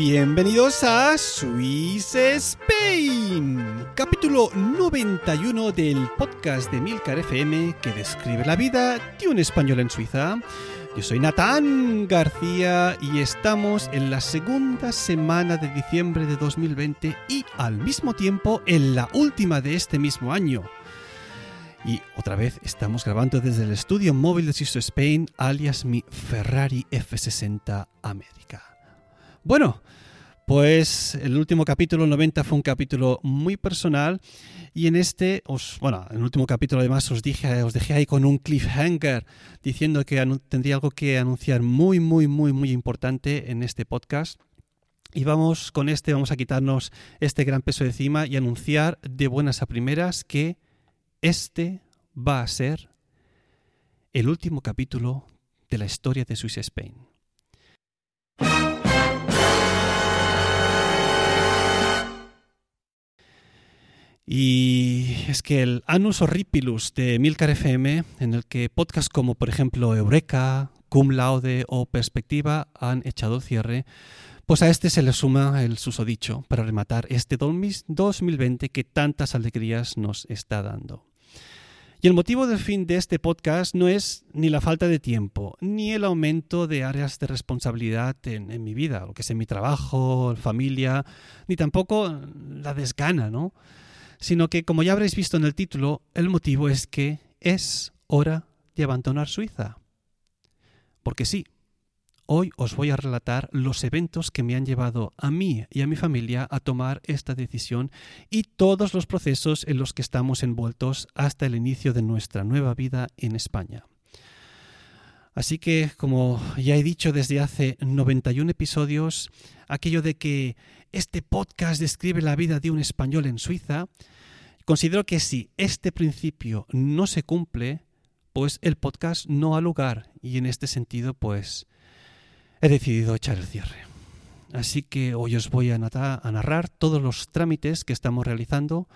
Bienvenidos a Swiss Spain, capítulo 91 del podcast de Milcar FM que describe la vida de un español en Suiza. Yo soy Natán García y estamos en la segunda semana de diciembre de 2020 y al mismo tiempo en la última de este mismo año. Y otra vez estamos grabando desde el estudio móvil de Sisto Spain, alias mi Ferrari F60 América. Bueno, pues el último capítulo 90 fue un capítulo muy personal y en este, os, bueno, en el último capítulo además os dije, os dejé ahí con un cliffhanger diciendo que tendría algo que anunciar muy, muy, muy, muy importante en este podcast. Y vamos con este, vamos a quitarnos este gran peso de encima y anunciar de buenas a primeras que este va a ser el último capítulo de la historia de Swiss Spain. Y es que el Anus Horripilus de Milcar FM, en el que podcasts como por ejemplo Eureka, Cum Laude o Perspectiva han echado cierre, pues a este se le suma el susodicho para rematar este 2020 que tantas alegrías nos está dando. Y el motivo del fin de este podcast no es ni la falta de tiempo, ni el aumento de áreas de responsabilidad en, en mi vida, lo que es en mi trabajo, familia, ni tampoco la desgana, ¿no? Sino que, como ya habréis visto en el título, el motivo es que es hora de abandonar Suiza. Porque sí, Hoy os voy a relatar los eventos que me han llevado a mí y a mi familia a tomar esta decisión y todos los procesos en los que estamos envueltos hasta el inicio de nuestra nueva vida en España. Así que, como ya he dicho desde hace 91 episodios, aquello de que este podcast describe la vida de un español en Suiza, considero que si este principio no se cumple, pues el podcast no ha lugar y en este sentido, pues he decidido echar el cierre. Así que hoy os voy a, narrar todos los trámites que estamos realizando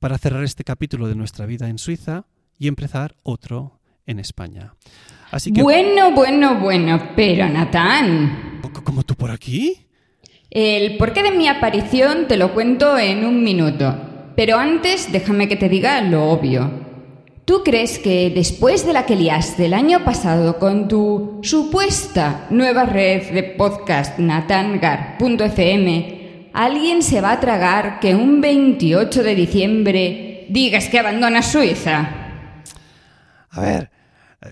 para cerrar este capítulo de nuestra vida en Suiza y empezar otro en España. Así que... Bueno, bueno, bueno, pero Natán. ¿Cómo tú por aquí? El porqué de mi aparición te lo cuento en un minuto. Pero antes déjame que te diga lo obvio. ¿Tú crees que después de la que liaste el año pasado con tu supuesta nueva red de podcast natangar.fm, alguien se va a tragar que un 28 de diciembre digas que abandonas Suiza? A ver,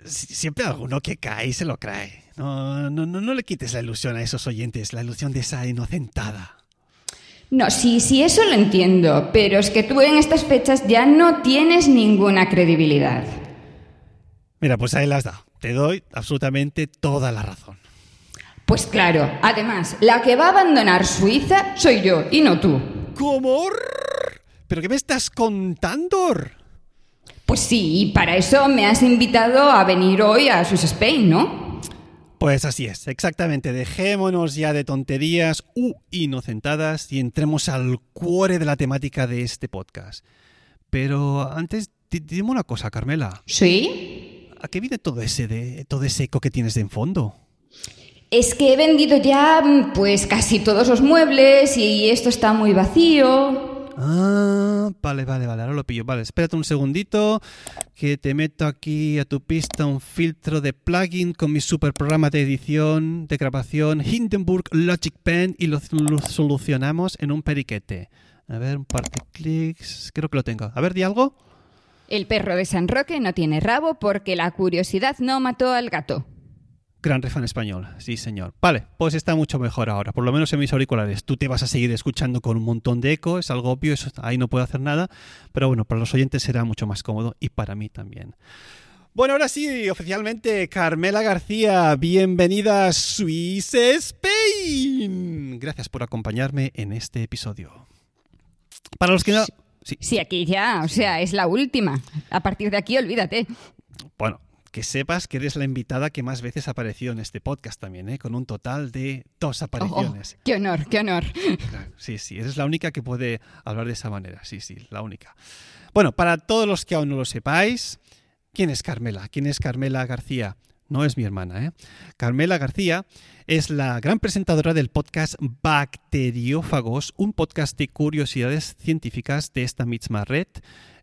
siempre alguno que cae y se lo cree. No, no, no, no le quites la ilusión a esos oyentes, la ilusión de esa inocentada. No, sí, sí, eso lo entiendo, pero es que tú en estas fechas ya no tienes ninguna credibilidad. Mira, pues ahí las da. Te doy absolutamente toda la razón. Pues claro, además, la que va a abandonar Suiza soy yo y no tú. ¿Cómo? ¿Pero qué me estás contando? Pues sí, y para eso me has invitado a venir hoy a Swiss Spain, ¿no? Pues así es, exactamente. Dejémonos ya de tonterías u inocentadas y entremos al cuore de la temática de este podcast. Pero antes, dime una cosa, Carmela. ¿Sí? ¿A qué viene todo ese de todo ese eco que tienes de en fondo? Es que he vendido ya pues casi todos los muebles y esto está muy vacío. Ah, vale, vale, vale, ahora lo pillo. Vale, espérate un segundito que te meto aquí a tu pista un filtro de plugin con mi super programa de edición, de grabación, Hindenburg Logic Pen y lo, solucionamos en un periquete. A ver, un par de clics, creo que lo tengo. A ver, di algo. El perro de San Roque no tiene rabo porque la curiosidad no mató al gato. Gran refán español, sí señor. Vale, pues está mucho mejor ahora, por lo menos en mis auriculares. Tú te vas a seguir escuchando con un montón de eco, es algo obvio, eso, ahí no puedo hacer nada, pero bueno, para los oyentes será mucho más cómodo y para mí también. Bueno, ahora sí, oficialmente, Carmela García, bienvenida a Swiss Spain. Gracias por acompañarme en este episodio. Para los que no... Sí. sí, aquí ya, o sea, es la última. A partir de aquí, olvídate. Bueno, que sepas que eres la invitada que más veces ha aparecido en este podcast también, ¿eh? con un total de dos apariciones. Oh, ¡Qué honor, qué honor! Sí, sí, eres la única que puede hablar de esa manera, sí, sí, la única. Bueno, para todos los que aún no lo sepáis, ¿quién es Carmela? ¿Quién es Carmela García? No es mi hermana, ¿eh? Carmela García es la gran presentadora del podcast Bacteriófagos, un podcast de curiosidades científicas de esta misma red,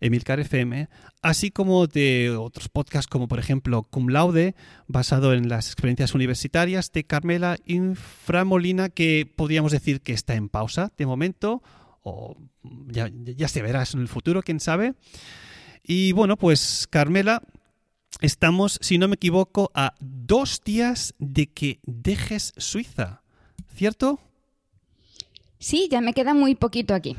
Emilcar FM, así como de otros podcasts como por ejemplo Cum Laude, basado en las experiencias universitarias de Carmela Inframolina, que podríamos decir que está en pausa de momento, o ya, ya se verá en el futuro, quién sabe. Y bueno, pues Carmela estamos, si no me equivoco, a dos días de que dejes Suiza, ¿cierto? Sí, ya me queda muy poquito aquí.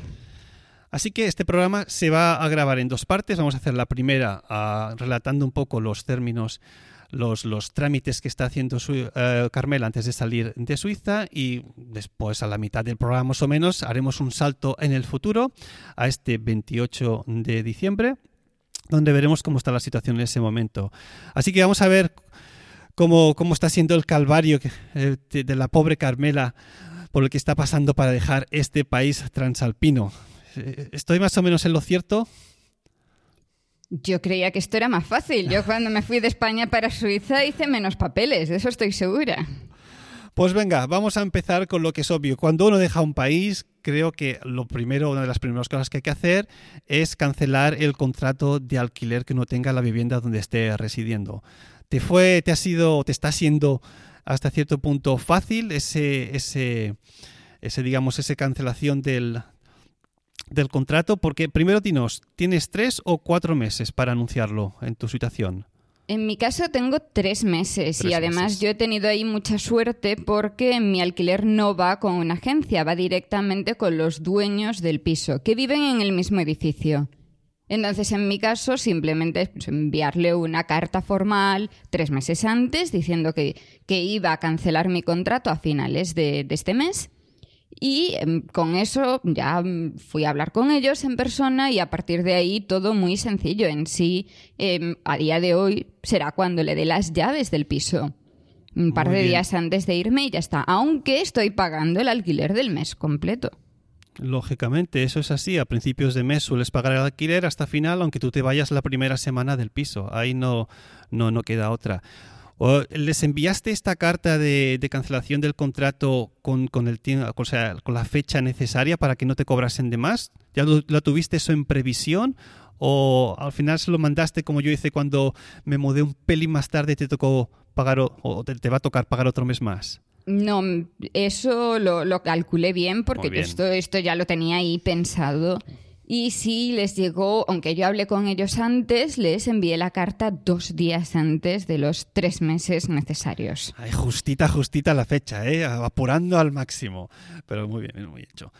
Así que este programa se va a grabar en dos partes. Vamos a hacer la primera uh, relatando un poco los términos, los, los trámites que está haciendo su, uh, Carmela antes de salir de Suiza y después a la mitad del programa más o menos haremos un salto en el futuro a este 28 de diciembre donde veremos cómo está la situación en ese momento. Así que vamos a ver cómo, cómo está siendo el calvario eh, de la pobre Carmela por el que está pasando para dejar este país transalpino. Eh, ¿Estoy más o menos en lo cierto? Yo creía que esto era más fácil. Yo cuando me fui de España para Suiza hice menos papeles, de eso estoy segura. Pues venga, vamos a empezar con lo que es obvio. Cuando uno deja un país, creo que lo primero, una de las primeras cosas que hay que hacer es cancelar el contrato de alquiler que uno tenga en la vivienda donde esté residiendo. ¿Te fue, te ha sido, te está siendo hasta cierto punto fácil ese, ese, ese digamos, esa cancelación del, del contrato? Porque primero dinos, ¿tienes tres o cuatro meses para anunciarlo en tu situación? En mi caso tengo tres meses tres y además meses. yo he tenido ahí mucha suerte porque mi alquiler no va con una agencia, va directamente con los dueños del piso, que viven en el mismo edificio. Entonces, en mi caso, simplemente es enviarle una carta formal tres meses antes diciendo que, que iba a cancelar mi contrato a finales de, de este mes y eh, con eso ya mm, fui a hablar con ellos en persona y a partir de ahí todo muy sencillo. En sí, eh, a día de hoy será cuando le dé las llaves del piso. Un par Muy de bien. días antes de irme y ya está. Aunque estoy pagando el alquiler del mes completo. Lógicamente, eso es así. A principios de mes sueles pagar el alquiler hasta final, aunque tú te vayas la primera semana del piso. Ahí no, no, no queda otra. ¿O ¿Les enviaste esta carta de, de cancelación del contrato con, con el o sea, con la fecha necesaria para que no te cobrasen de más? ¿Ya lo, lo tuviste eso en previsión? ¿O al final se lo mandaste como yo hice cuando me mudé un pelín más tarde y te tocó pagar o, o te, te va a tocar pagar otro mes más? No, eso lo, lo calculé bien porque bien. esto, esto ya lo tenía ahí pensado. Y sí, les llegó, aunque yo hablé con ellos antes, les envié la carta dos días antes de los tres meses necesarios. Ay, justita, justita la fecha, ¿eh? apurando al máximo. Pero muy bien, muy hecho.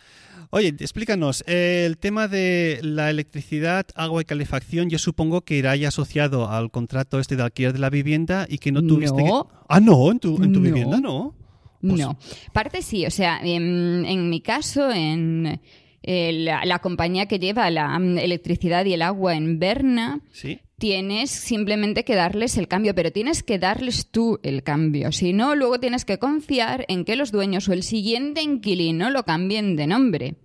Oye, explícanos, eh, el tema de la electricidad, agua y calefacción, yo supongo que irá ya asociado al contrato este de alquiler de la vivienda y que no tuviste No. que... Ah, no, en tu, en tu No. vivienda no. Pues- No, parte sí, o sea, en, en mi caso, en eh, la, la compañía que lleva la mm, electricidad y el agua en Berna, Sí. tienes simplemente que darles el cambio, pero tienes que darles tú el cambio. Si no, luego tienes que confiar en que los dueños o el siguiente inquilino lo cambien de nombre.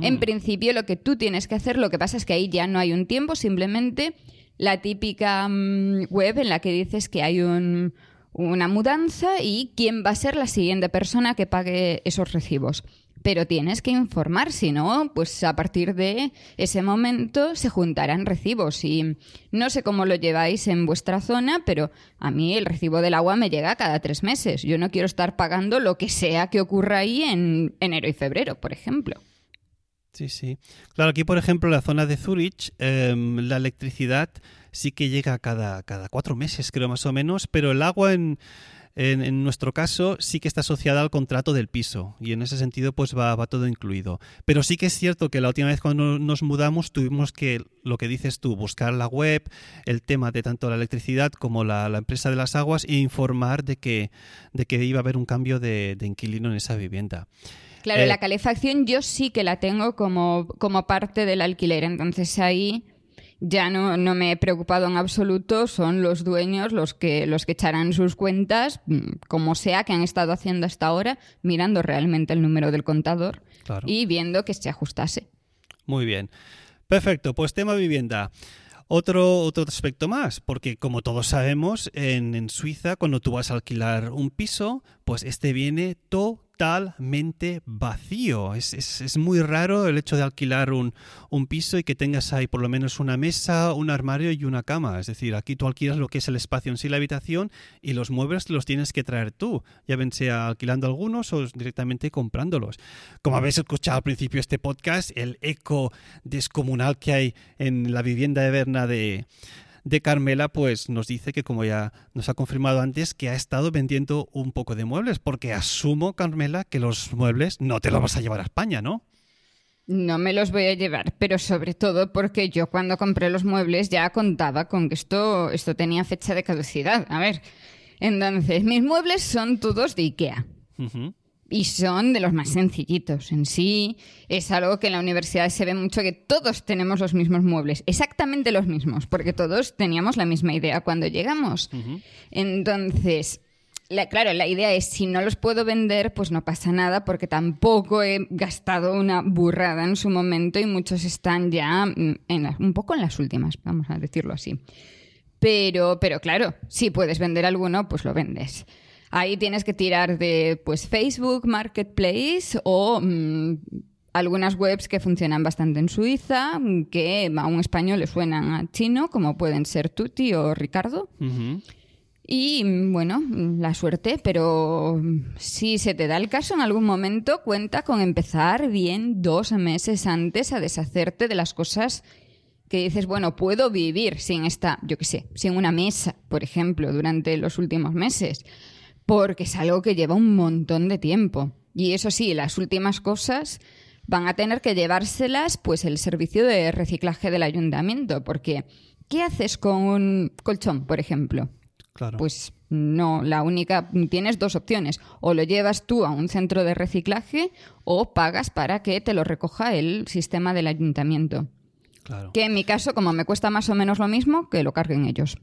En principio, lo que tú tienes que hacer, lo que pasa es que ahí ya no hay un tiempo, simplemente la típica mm, web en la que dices que hay un- una mudanza y quién va a ser la siguiente persona que pague esos recibos. Pero tienes que informar, si no, pues a partir de ese momento se juntarán recibos. Y no sé cómo lo lleváis en vuestra zona, pero a mí el recibo del agua me llega cada tres meses. Yo no quiero estar pagando lo que sea que ocurra ahí en enero y febrero, por ejemplo. Sí, sí. Claro, aquí por ejemplo en la zona de Zurich em, la electricidad sí que llega cada, cada cuatro meses, creo más o menos, pero el agua en, en, en nuestro caso sí que está asociada al contrato del piso y en ese sentido pues va, va todo incluido. Pero sí que es cierto que la última vez cuando nos mudamos tuvimos que, lo que dices tú, buscar la web, el tema de tanto la electricidad como la, la empresa de las aguas e informar de que, de que iba a haber un cambio de, de inquilino en esa vivienda. Claro, Eh, la calefacción yo sí que la tengo como, como parte del alquiler, entonces ahí ya no, no me he preocupado en absoluto, son los dueños los que, los que echarán sus cuentas, mm, como sea que han estado haciendo hasta ahora, mirando realmente el número del contador Claro. y viendo que se ajustase. Muy bien. Perfecto, pues tema vivienda. Otro, otro aspecto más, porque como todos sabemos, en, en Suiza, cuando tú vas a alquilar un piso, pues este viene totalmente vacío. Es, es- es muy raro el hecho de alquilar un, un piso y que tengas ahí por lo menos una mesa, un armario y una cama. Es decir, aquí tú alquilas lo que es el espacio en sí, la habitación, y los muebles los tienes que traer tú, ya ven sea alquilando algunos o directamente comprándolos. Como habéis escuchado al principio de este podcast, el eco descomunal que hay en la vivienda de Berna de, de Carmela, pues nos dice que, como ya nos ha confirmado antes, que ha estado vendiendo un poco de muebles, porque asumo, Carmela, que los muebles no te los vas a llevar a España, ¿no? No me los voy a llevar, pero sobre todo porque yo cuando compré los muebles ya contaba con que esto, esto tenía fecha de caducidad. A ver, entonces mis muebles son todos de IKEA. Y son de los más sencillitos. En sí, es algo que en la universidad se ve mucho que todos tenemos los mismos muebles, exactamente los mismos, porque todos teníamos la misma idea cuando llegamos. Entonces, la- claro, la idea es si no los puedo vender, pues no pasa nada, porque tampoco he gastado una burrada en su momento y muchos están ya mm, en la- un poco en las últimas, vamos a decirlo así. Pero, pero claro, si puedes vender alguno, pues lo vendes. Ahí tienes que tirar de pues Facebook, Marketplace o mm, algunas webs que funcionan bastante en Suiza, que a un español le suenan a chino, como pueden ser Tuti o Ricardo. Y bueno, la suerte, pero si se te da el caso en algún momento, cuenta con empezar bien dos meses antes a deshacerte de las cosas que dices, bueno, puedo vivir sin esta, yo qué sé, sin una mesa, por ejemplo, durante los últimos meses, porque es algo que lleva un montón de tiempo. Y eso sí, las últimas cosas van a tener que llevárselas pues el servicio de reciclaje del ayuntamiento, porque ¿qué haces con un colchón, por ejemplo? Claro. Pues no, la única, tienes dos opciones, o lo llevas tú a un centro de reciclaje o pagas para que te lo recoja el sistema del ayuntamiento. claro. Que en mi caso, como me cuesta más o menos lo mismo, que lo carguen ellos.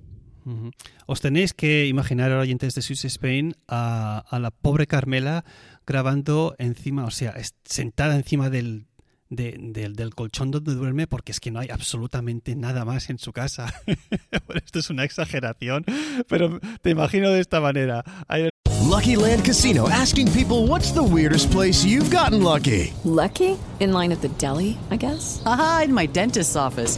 Os tenéis que imaginar, oyentes de Swiss Spain, a, a la pobre Carmela grabando encima, o sea, sentada encima del, de- del- del colchón donde duerme, porque es que no hay absolutamente nada más en su casa. Bueno, esto es una exageración, pero te imagino de esta manera. Hay Lucky Land Casino asking people what's the weirdest place you've gotten lucky? Lucky? In line at the deli, I guess? Aha, in my dentist's office.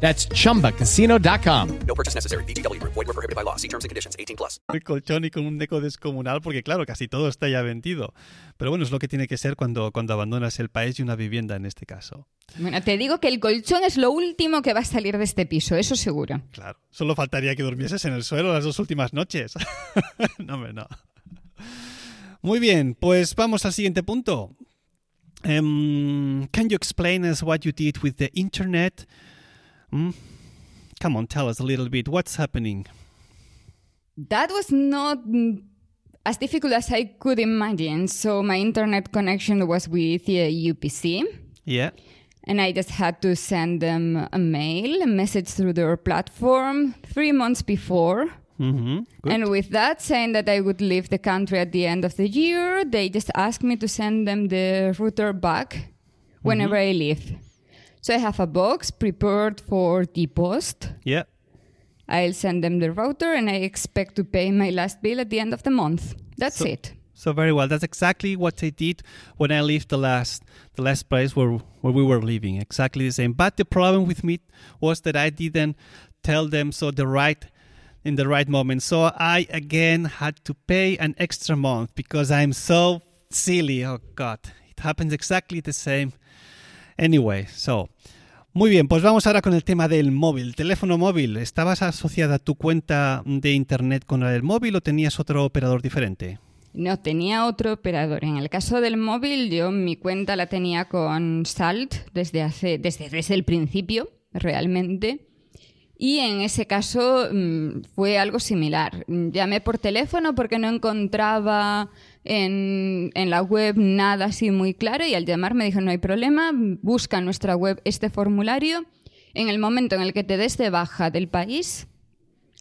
That's chumbacasino.com. No purchase necessary. VGW Group. Void were prohibited by law. See terms and conditions. 18 plus. el colchón y con un eco descomunal, porque claro, casi todo está ya vendido. Pero bueno, es lo que tiene que ser cuando, cuando abandonas el país y una vivienda en este caso. Bueno, te digo que el colchón es lo último que va a salir de este piso, eso seguro. Claro, solo faltaría que durmieses en el suelo las dos últimas noches. no, hombre, no. Muy bien, pues vamos al siguiente punto. Em, can you explain us what you did with the internet? Mm? Come on, tell us a little bit. What's happening? That was not as difficult as I could imagine. So my internet connection was with uh, UPC. Yeah. And I just had to send them a mail, a message through their platform three months before. Mm-hmm. And with that, saying that I would leave the country at the end of the year, they just asked me to send them the router back whenever I leave. So I have a box prepared for the post. yeah. I'll send them the router and I expect to pay my last bill at the end of the month. That's So- it. So very well. That's exactly what I did when I left the last the last place where where we were living. Exactly the same. But the problem with me was that I didn't tell them so the right in the right moment. So I again had to pay an extra month because I'm so silly. Oh God, it happens exactly the same. Anyway, so muy bien, pues vamos ahora con el tema del móvil, teléfono móvil. ¿Estabas asociada tu cuenta de internet con la del móvil o tenías otro operador diferente? No, tenía otro operador. En el caso del móvil, yo mi cuenta la tenía con Salt desde, hace, desde, desde el principio, realmente. Y en ese caso mm, fue algo similar. Llamé por teléfono porque no encontraba en, en la web nada así muy claro y al llamar me dijo no hay problema, busca en nuestra web este formulario. En el momento en el que te des de baja del país,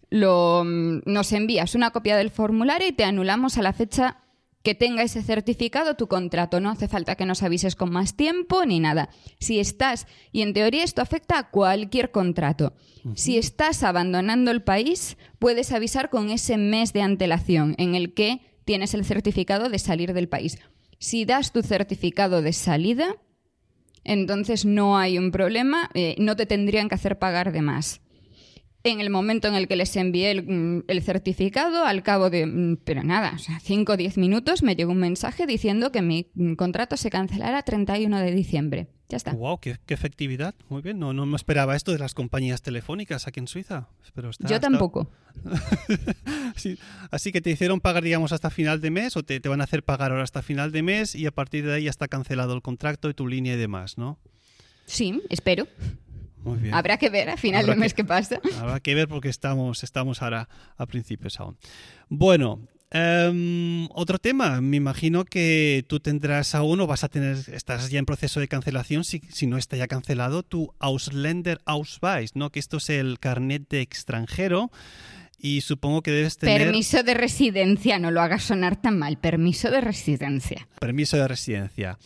lo, mm, nos envías una copia del formulario y te anulamos a la fecha que tenga ese certificado tu contrato. No hace falta que nos avises con más tiempo ni nada. Si estás, y en teoría esto afecta a cualquier contrato, si estás abandonando el país, puedes avisar con ese mes de antelación en el que tienes el certificado de salir del país. Si das tu certificado de salida, entonces no hay un problema, eh, no te tendrían que hacer pagar de más. En el momento en el que les envié el, mm, el certificado, al cabo de, mm, pero nada, o sea, 5 o 10 minutos, me llegó un mensaje diciendo que mi mm, contrato se cancelará 31 de diciembre. Ya está. Wow, qué, qué efectividad. Muy bien. No, no me esperaba esto de las compañías telefónicas aquí en Suiza. Pero está- Yo está- tampoco. Sí, Así que te hicieron pagar, digamos, hasta final de mes o te, te van a hacer pagar ahora hasta final de mes y a partir de ahí ya está cancelado el contrato y tu línea y demás, ¿no? Sí, espero. Muy bien. Habrá que ver a final Habrá de mes que- qué pasa. Habrá que ver porque estamos, estamos ahora a principios aún. Bueno, em, otro tema. Me imagino que tú tendrás aún o vas a tener, estás ya en proceso de cancelación, si, si no está ya cancelado, tu Ausländer Ausweis, ¿no? Que esto es el carnet de extranjero y supongo que debes tener Permiso de residencia, no lo hagas sonar tan mal. Permiso de residencia. permiso de residencia.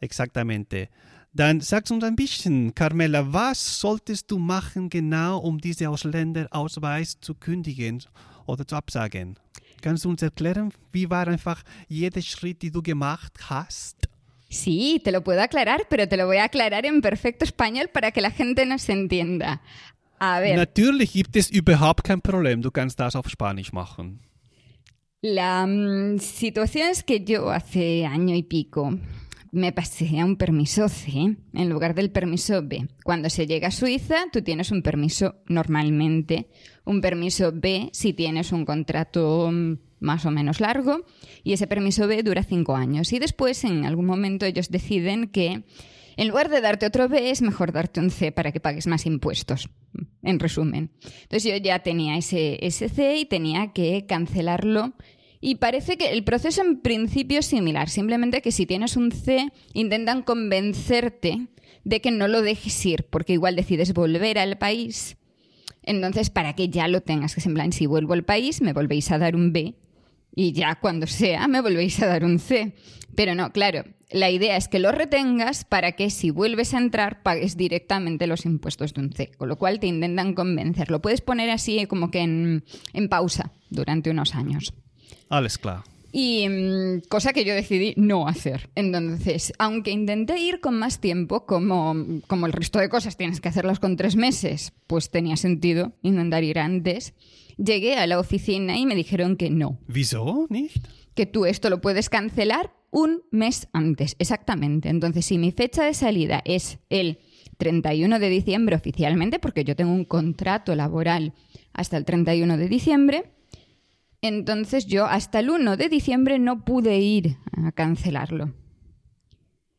Exactamente. Dann sagst uns ein bisschen, Carmela, was solltest du machen genau, um diese Ausländerausweis zu kündigen oder zu absagen? Kannst du uns erklären, wie war einfach jeder Schritt, den du gemacht hast? Sí, te lo puedo aclarar, pero te lo voy a aclarar en perfecto español para que la gente nos entienda. A ver, Natürlich gibt es überhaupt kein Problem, du kannst das auf Spanisch machen. la mm, situación es que yo hace año y pico me pasé a un permiso C en lugar del permiso B. Cuando se llega a Suiza, tú tienes un permiso normalmente, un permiso B si tienes un contrato mm, más o menos largo y ese permiso B dura cinco años. Y después, en algún momento, ellos deciden que en lugar de darte otro B, es mejor darte un C para que pagues más impuestos, en resumen. Entonces yo ya tenía ese, ese C y tenía que cancelarlo. Y parece que el proceso en principio es similar, simplemente que si tienes un C intentan convencerte de que no lo dejes ir, porque igual decides volver al país. Entonces, para que ya lo tengas, que es en plan, si vuelvo al país, me volvéis a dar un B y ya cuando sea me volvéis a dar un C. Pero no, claro, la idea es que lo retengas para que si vuelves a entrar pagues directamente los impuestos de un C, con lo cual te intentan convencer. Lo puedes poner así como que en, en pausa durante unos años. Alles klar. Y mm, cosa que yo decidí no hacer. Entonces, aunque intenté ir con más tiempo, como, como el resto de cosas tienes que hacerlas con tres meses, pues tenía sentido intentar ir antes. Llegué a la oficina y me dijeron que no, Wieso nicht? que tú esto lo puedes cancelar un mes antes, exactamente. Entonces, si mi fecha de salida es el 31 de diciembre oficialmente, porque yo tengo un contrato laboral hasta el 31 de diciembre, entonces yo hasta el 1 de diciembre no pude ir a cancelarlo.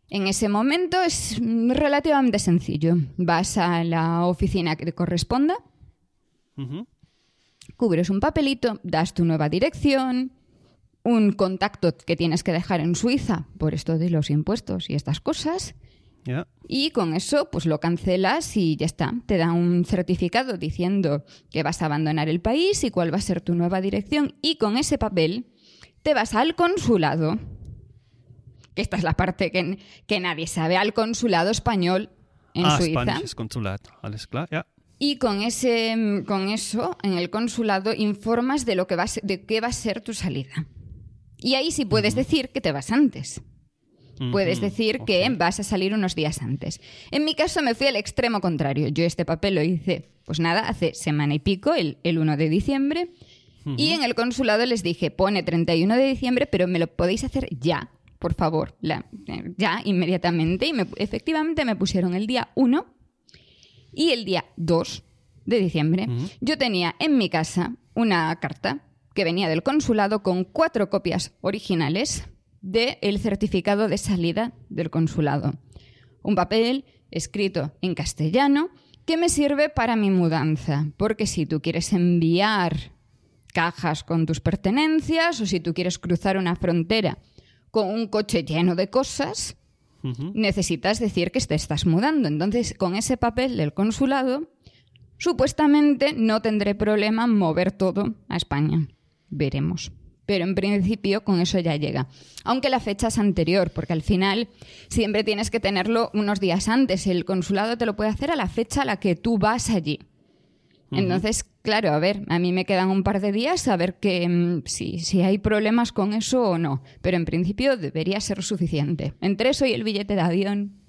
En ese momento es relativamente sencillo. Vas a la oficina que te corresponda, cubres un papelito, das tu nueva dirección un contacto que tienes que dejar en Suiza por esto de los impuestos y estas cosas. Y con eso, pues lo cancelas y ya está. Te da un certificado diciendo que vas a abandonar el país y cuál va a ser tu nueva dirección. Y con ese papel te vas al consulado. Que esta es la parte que, que nadie sabe. Al consulado español en ah, Suiza. Spanish Consulat. Alles klar, ja. Y con, ese, con eso, en el consulado, informas de, lo que va a ser- de qué va a ser tu salida. Y ahí sí puedes decir que te vas antes. Puedes decir que vas a salir unos días antes. En mi caso me fui al extremo contrario. Yo este papel lo hice, pues nada, hace semana y pico, el, el 1 de diciembre. Y en el consulado les dije, pone 31 de diciembre, pero me lo podéis hacer ya, por favor, la- eh, ya, inmediatamente. Y me- efectivamente me pusieron el día 1 y el día 2 de diciembre, yo tenía en mi casa una carta que venía del consulado con cuatro copias originales del certificado de salida del consulado. Un papel escrito en castellano que me sirve para mi mudanza, porque si tú quieres enviar cajas con tus pertenencias o si tú quieres cruzar una frontera con un coche lleno de cosas, necesitas decir que te estás mudando. Entonces, con ese papel del consulado, supuestamente no tendré problema en mover todo a España. Veremos. Pero en principio con eso ya llega. Aunque la fecha es anterior, porque al final siempre tienes que tenerlo unos días antes. El consulado te lo puede hacer a la fecha a la que tú vas allí. Entonces, claro, a ver, a mí me quedan un par de días a ver que, mm, si, si hay problemas con eso o no. Pero en principio debería ser suficiente. Entre eso y el billete de avión,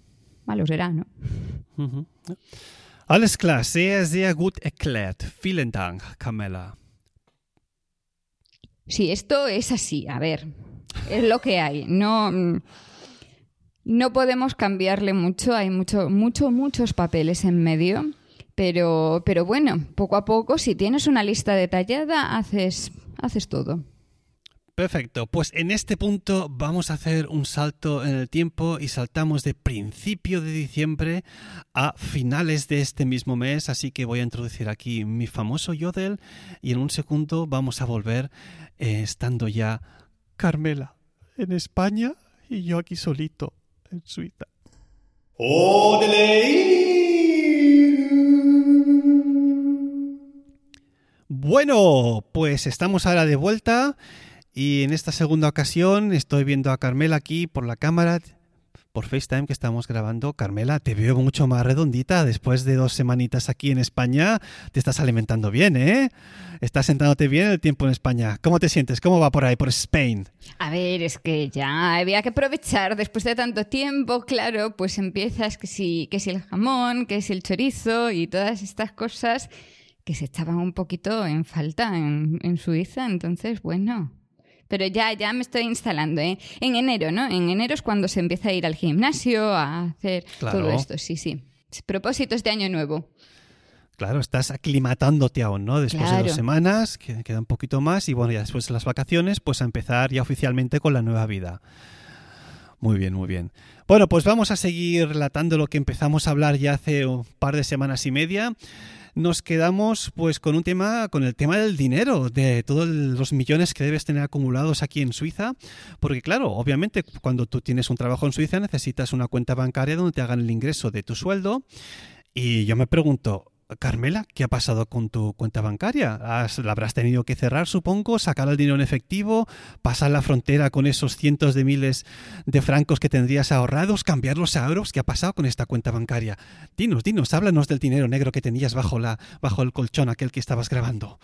malo será, ¿no? Alles klar, sehr, sehr gut erklärt. Vielen Dank, Carmela. Sí, esto es así, a ver, es lo que hay. No, no podemos cambiarle mucho, hay mucho, mucho, muchos papeles en medio, pero, pero bueno, poco a poco, si tienes una lista detallada, haces, haces todo. Perfecto, pues en este punto vamos a hacer un salto en el tiempo y saltamos de principio de diciembre a finales de este mismo mes, así que voy a introducir aquí mi famoso yodel y en un segundo vamos a volver eh, estando ya Carmela en España y yo aquí solito en Suiza. Bueno, pues estamos ahora de vuelta y en esta segunda ocasión estoy viendo a Carmela aquí por la cámara, por FaceTime que estamos grabando. Carmela, te veo mucho más redondita después de dos semanitas aquí en España. Te estás alimentando bien, ¿eh? Estás sentándote bien el tiempo en España. ¿Cómo te sientes? ¿Cómo va por ahí, por Spain? A ver, es que ya había que aprovechar después de tanto tiempo, claro, pues empiezas que si, que si el jamón, que si el chorizo y todas estas cosas que se echaban un poquito en falta en, en Suiza, entonces bueno. Pero ya, ya me estoy instalando, ¿eh? En enero, ¿no? En enero es cuando se empieza a ir al gimnasio, a hacer Claro. todo esto, sí, sí. Propósitos de año nuevo. Claro, estás aclimatándote aún, ¿no? Después de dos semanas, que queda un poquito más, y bueno, ya después de las vacaciones, pues a empezar ya oficialmente con la nueva vida. Muy bien, muy bien. Bueno, pues vamos a seguir relatando lo que empezamos a hablar ya hace un par de semanas y media. Nos quedamos pues con un tema, con el tema del dinero, de todos los millones que debes tener acumulados aquí en Suiza, porque claro, obviamente cuando tú tienes un trabajo en Suiza necesitas una cuenta bancaria donde te hagan el ingreso de tu sueldo. Y yo me pregunto, Carmela, ¿qué ha pasado con tu cuenta bancaria? ¿Has- ¿La habrás tenido que cerrar, supongo? ¿Sacar el dinero en efectivo? ¿Pasar la frontera con esos cientos de miles de francos que tendrías ahorrados? ¿Cambiarlos a euros? ¿Qué ha pasado con esta cuenta bancaria? Dinos, dinos, háblanos del dinero negro que tenías bajo, la, bajo el colchón aquel que estabas grabando.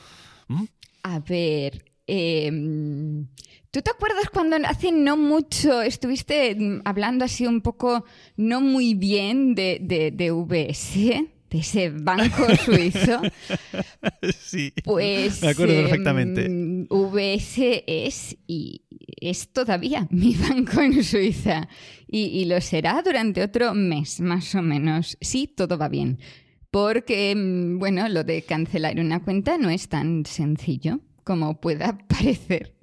¿Mm? A ver, em, ¿tú te acuerdas cuando hace no mucho estuviste mm, hablando así un poco no muy bien de, de, de VS? De ese banco suizo. sí, Pues me acuerdo em, perfectamente. VS es y es todavía mi banco en Suiza y, y lo será durante otro mes más o menos. Sí, todo va bien. Porque, mm, bueno, lo de cancelar una cuenta no es tan sencillo como pueda parecer.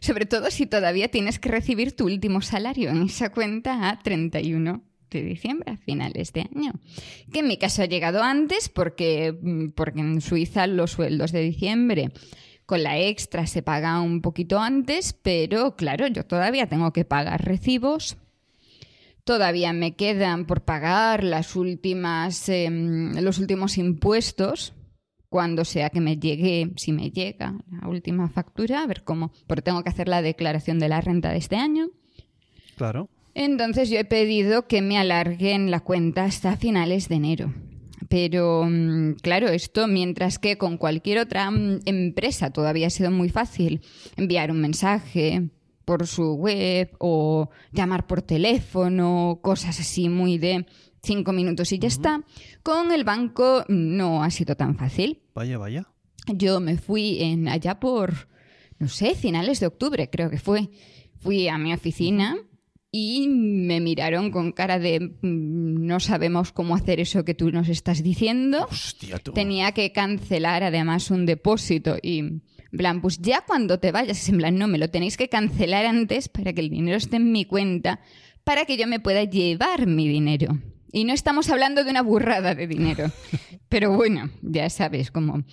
Sobre todo si todavía tienes que recibir tu último salario en esa cuenta a 31 de diciembre, a finales de año. Que en mi caso ha llegado antes porque, mm, porque en Suiza los sueldos de diciembre Con la extra se paga un poquito antes, pero claro, yo todavía tengo que pagar recibos. Todavía me quedan por pagar las últimas, em, los últimos impuestos cuando sea que me llegue, si me llega la última factura, a ver cómo, porque tengo que hacer la declaración de la renta de este año. Claro. Entonces yo he pedido que me alarguen la cuenta hasta finales de enero. Pero mm, claro, esto mientras que con cualquier otra mm, empresa todavía ha sido muy fácil enviar un mensaje por su web o llamar por teléfono, cosas así muy de cinco minutos y ya está. Con el banco no ha sido tan fácil. Vaya, vaya. Yo me fui en allá por, no sé, finales de octubre creo que fue. Fui a mi oficina y me miraron con cara de "Mm, no sabemos cómo hacer eso que tú nos estás diciendo. Hostia, tú. Tenía que cancelar además un depósito y plan, pues ya cuando te vayas, en plan, no, me lo tenéis que cancelar antes para que el dinero esté en mi cuenta, para que yo me pueda llevar mi dinero. Y no estamos hablando de una burrada de dinero. Pero bueno, ya sabes cómo.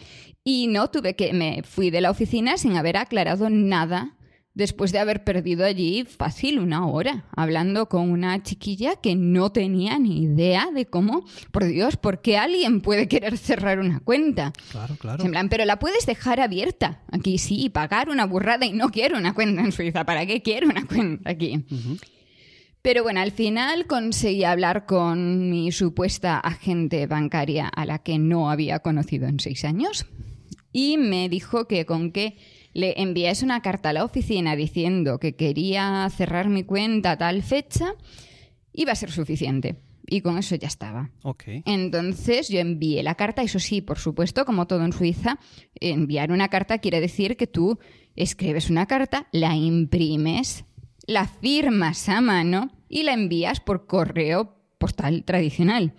Y no tuve que. Me fui de la oficina sin haber aclarado nada después de haber perdido allí fácil una hora hablando con una chiquilla que no tenía ni idea de cómo, por Dios, ¿por qué alguien puede querer cerrar una cuenta? Claro, claro. En plan, pero la puedes dejar abierta. Aquí sí, y pagar una burrada y no quiero una cuenta en Suiza. ¿Para qué quiero una cuenta aquí? Pero bueno, al final conseguí hablar con mi supuesta agente bancaria a la que no había conocido en seis años y me dijo que con que le enviase una carta a la oficina diciendo que quería cerrar mi cuenta a tal fecha, iba a ser suficiente. Y con eso ya estaba. Entonces yo envié la carta, eso sí, por supuesto, como todo en Suiza, enviar una carta quiere decir que tú escribes una carta, la imprimes, la firmas a mano y la envías por correo postal tradicional.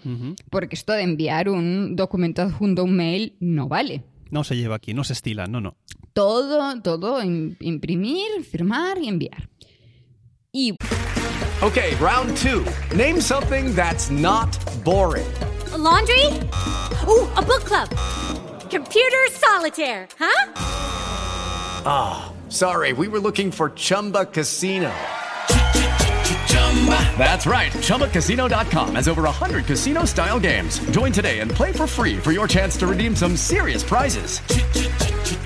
Porque esto de enviar un documento adjunto a un mail no vale. No se lleva aquí, no se estila, no, no. Todo, todo, imprimir, firmar y enviar. Y Okay, round two. Name something that's not boring. A laundry? Ooh, a book club. Computer solitaire, huh? Ah, sorry, we were looking for Chumba Casino. That's right. ChumbaCasino.com has over 100 casino style games. Join today and play for free for your chance to redeem some serious prizes.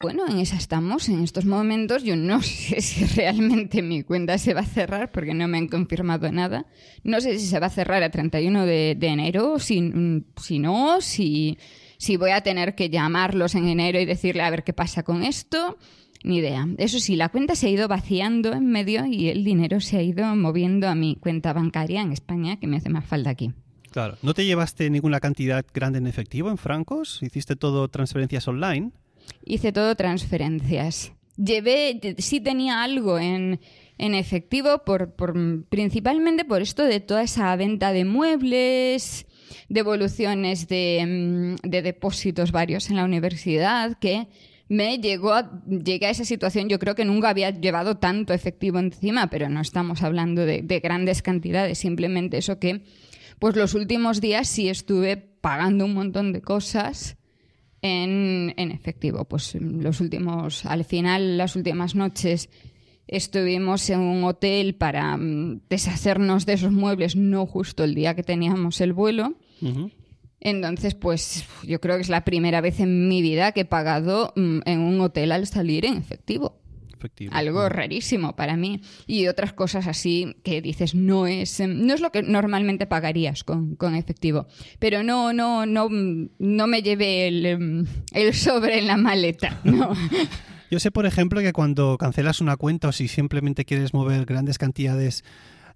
Bueno, en esa estamos en estos momentos. Yo no sé si realmente mi cuenta se va a cerrar porque no me han confirmado nada. No sé si se va a cerrar a 31 de, de enero, si, mm, si no, si, si voy a tener que llamarlos en enero y decirle a ver qué pasa con esto. Ni idea. Eso sí, la cuenta se ha ido vaciando en medio y el dinero se ha ido moviendo a mi cuenta bancaria en España, que me hace más falta aquí. Claro. ¿No te llevaste ninguna cantidad grande en efectivo, en francos? ¿Hiciste todo transferencias online? Hice todo transferencias. Llevé, sí tenía algo en, en efectivo, por, principalmente por esto de toda esa venta de muebles, devoluciones de, mm, de depósitos varios en la universidad, que me llegó a, llegué a esa situación. Yo creo que nunca había llevado tanto efectivo encima, pero no estamos hablando de, de grandes cantidades, simplemente eso que, pues los últimos días sí estuve pagando un montón de cosas en, en efectivo. Pues los últimos, al final, las últimas noches estuvimos en un hotel para mm, deshacernos de esos muebles, no justo el día que teníamos el vuelo. Entonces, pues yo creo que es la primera vez en mi vida que he pagado mm, en un hotel al salir en efectivo. Algo rarísimo para mí. Y otras cosas así que dices, no es, em, no es lo que normalmente pagarías con, con efectivo. Pero no, no, no, mm, no me llevé el, em, el sobre en la maleta. No. Yo sé, por ejemplo, que cuando cancelas una cuenta o si simplemente quieres mover grandes cantidades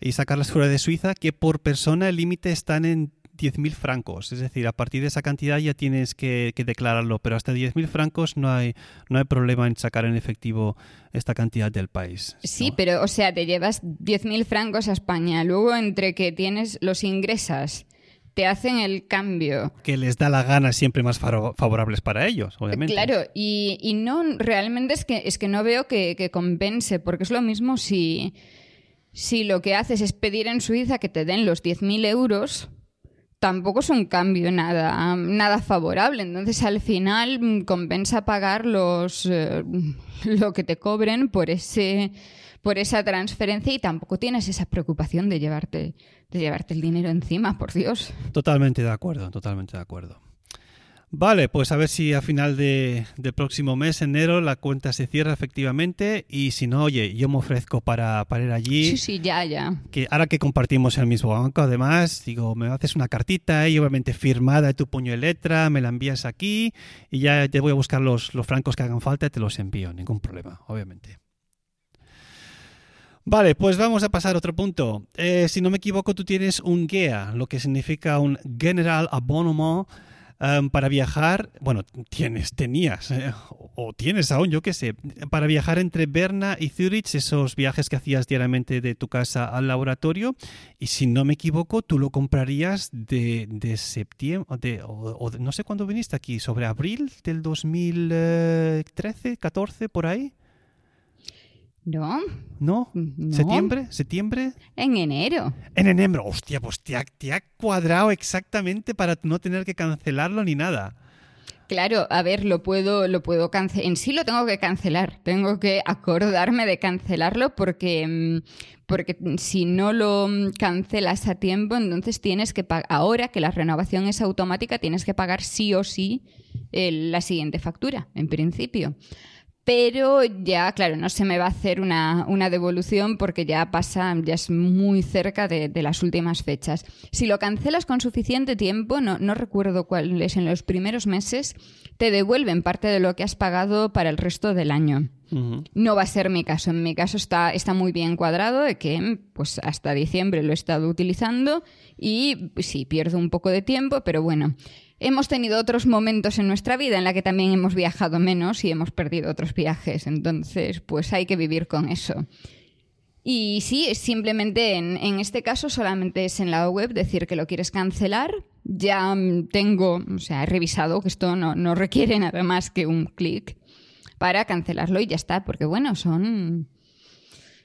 y sacarlas fuera de Suiza, que por persona el límite están en 10.000 francos. Es decir, a partir de esa cantidad ya tienes que, que declararlo, pero hasta 10.000 francos no hay, no hay problema en sacar en efectivo esta cantidad del país. Sí, pero o sea, te llevas 10.000 francos a España, luego entre que tienes los ingresas, te hacen el cambio. Que les da la gana siempre más favorables para ellos, obviamente. Claro, y, y no, realmente es que, es que no veo que, que compense, porque es lo mismo si, si lo que haces es pedir en Suiza que te den los 10.000 euros, tampoco es un cambio nada, nada favorable. Entonces, al final, mm, compensa pagar los, eh, lo que te cobren por ese por esa transferencia y tampoco tienes esa preocupación de llevarte, de llevarte el dinero encima, por Dios. Totalmente de acuerdo, totalmente de acuerdo. Vale, pues a ver si a final de, del próximo mes, enero, la cuenta se cierra efectivamente y si no, oye, yo me ofrezco para, para ir allí. Sí, sí, ya, ya. Que ahora que compartimos el mismo banco, además, digo, me haces una cartita y obviamente firmada de tu puño y letra, me la envías aquí y ya te voy a buscar los, los francos que hagan falta y te los envío, ningún problema, obviamente. Vale, pues vamos a pasar a otro punto. Eh, si no me equivoco, tú tienes un GEA, lo que significa un General Abonnement para viajar. Bueno, tienes, tenías, eh, o tienes aún, yo qué sé, para viajar entre Berna y Zurich, esos viajes que hacías diariamente de tu casa al laboratorio. Y si no me equivoco, tú lo comprarías de, de septiembre, de, o, o de- no sé cuándo viniste aquí, sobre abril del 2013, 14, por ahí. ¿No? ¿No? No. ¿Septiembre? ¿Septiembre? En enero. En enero. Hostia, pues te ha, te ha cuadrado exactamente para no tener que cancelarlo ni nada. Claro, a ver, lo puedo, lo puedo cancelar. En sí lo tengo que cancelar. Tengo que acordarme de cancelarlo porque, mm, porque si no lo mm, cancelas a tiempo, entonces tienes que pagar. Ahora que la renovación es automática, tienes que pagar sí o sí eh, la siguiente factura, en principio. Pero ya, claro, no se me va a hacer una, una devolución porque ya pasa, ya es muy cerca de, de las últimas fechas. Si lo cancelas con suficiente tiempo, no, no recuerdo cuál es, en los primeros meses, te devuelven parte de lo que has pagado para el resto del año. No va a ser mi caso. En mi caso está, está muy bien cuadrado de que pues hasta diciembre lo he estado utilizando y sí, pierdo un poco de tiempo, pero bueno. Hemos tenido otros momentos en nuestra vida en la que también hemos viajado menos y hemos perdido otros viajes. Entonces, pues hay que vivir con eso. Y sí, simplemente en, este caso solamente es en la web decir que lo quieres cancelar. Ya mm, tengo, o sea, he revisado que esto no, requiere nada más que un clic para cancelarlo y ya está, porque bueno, son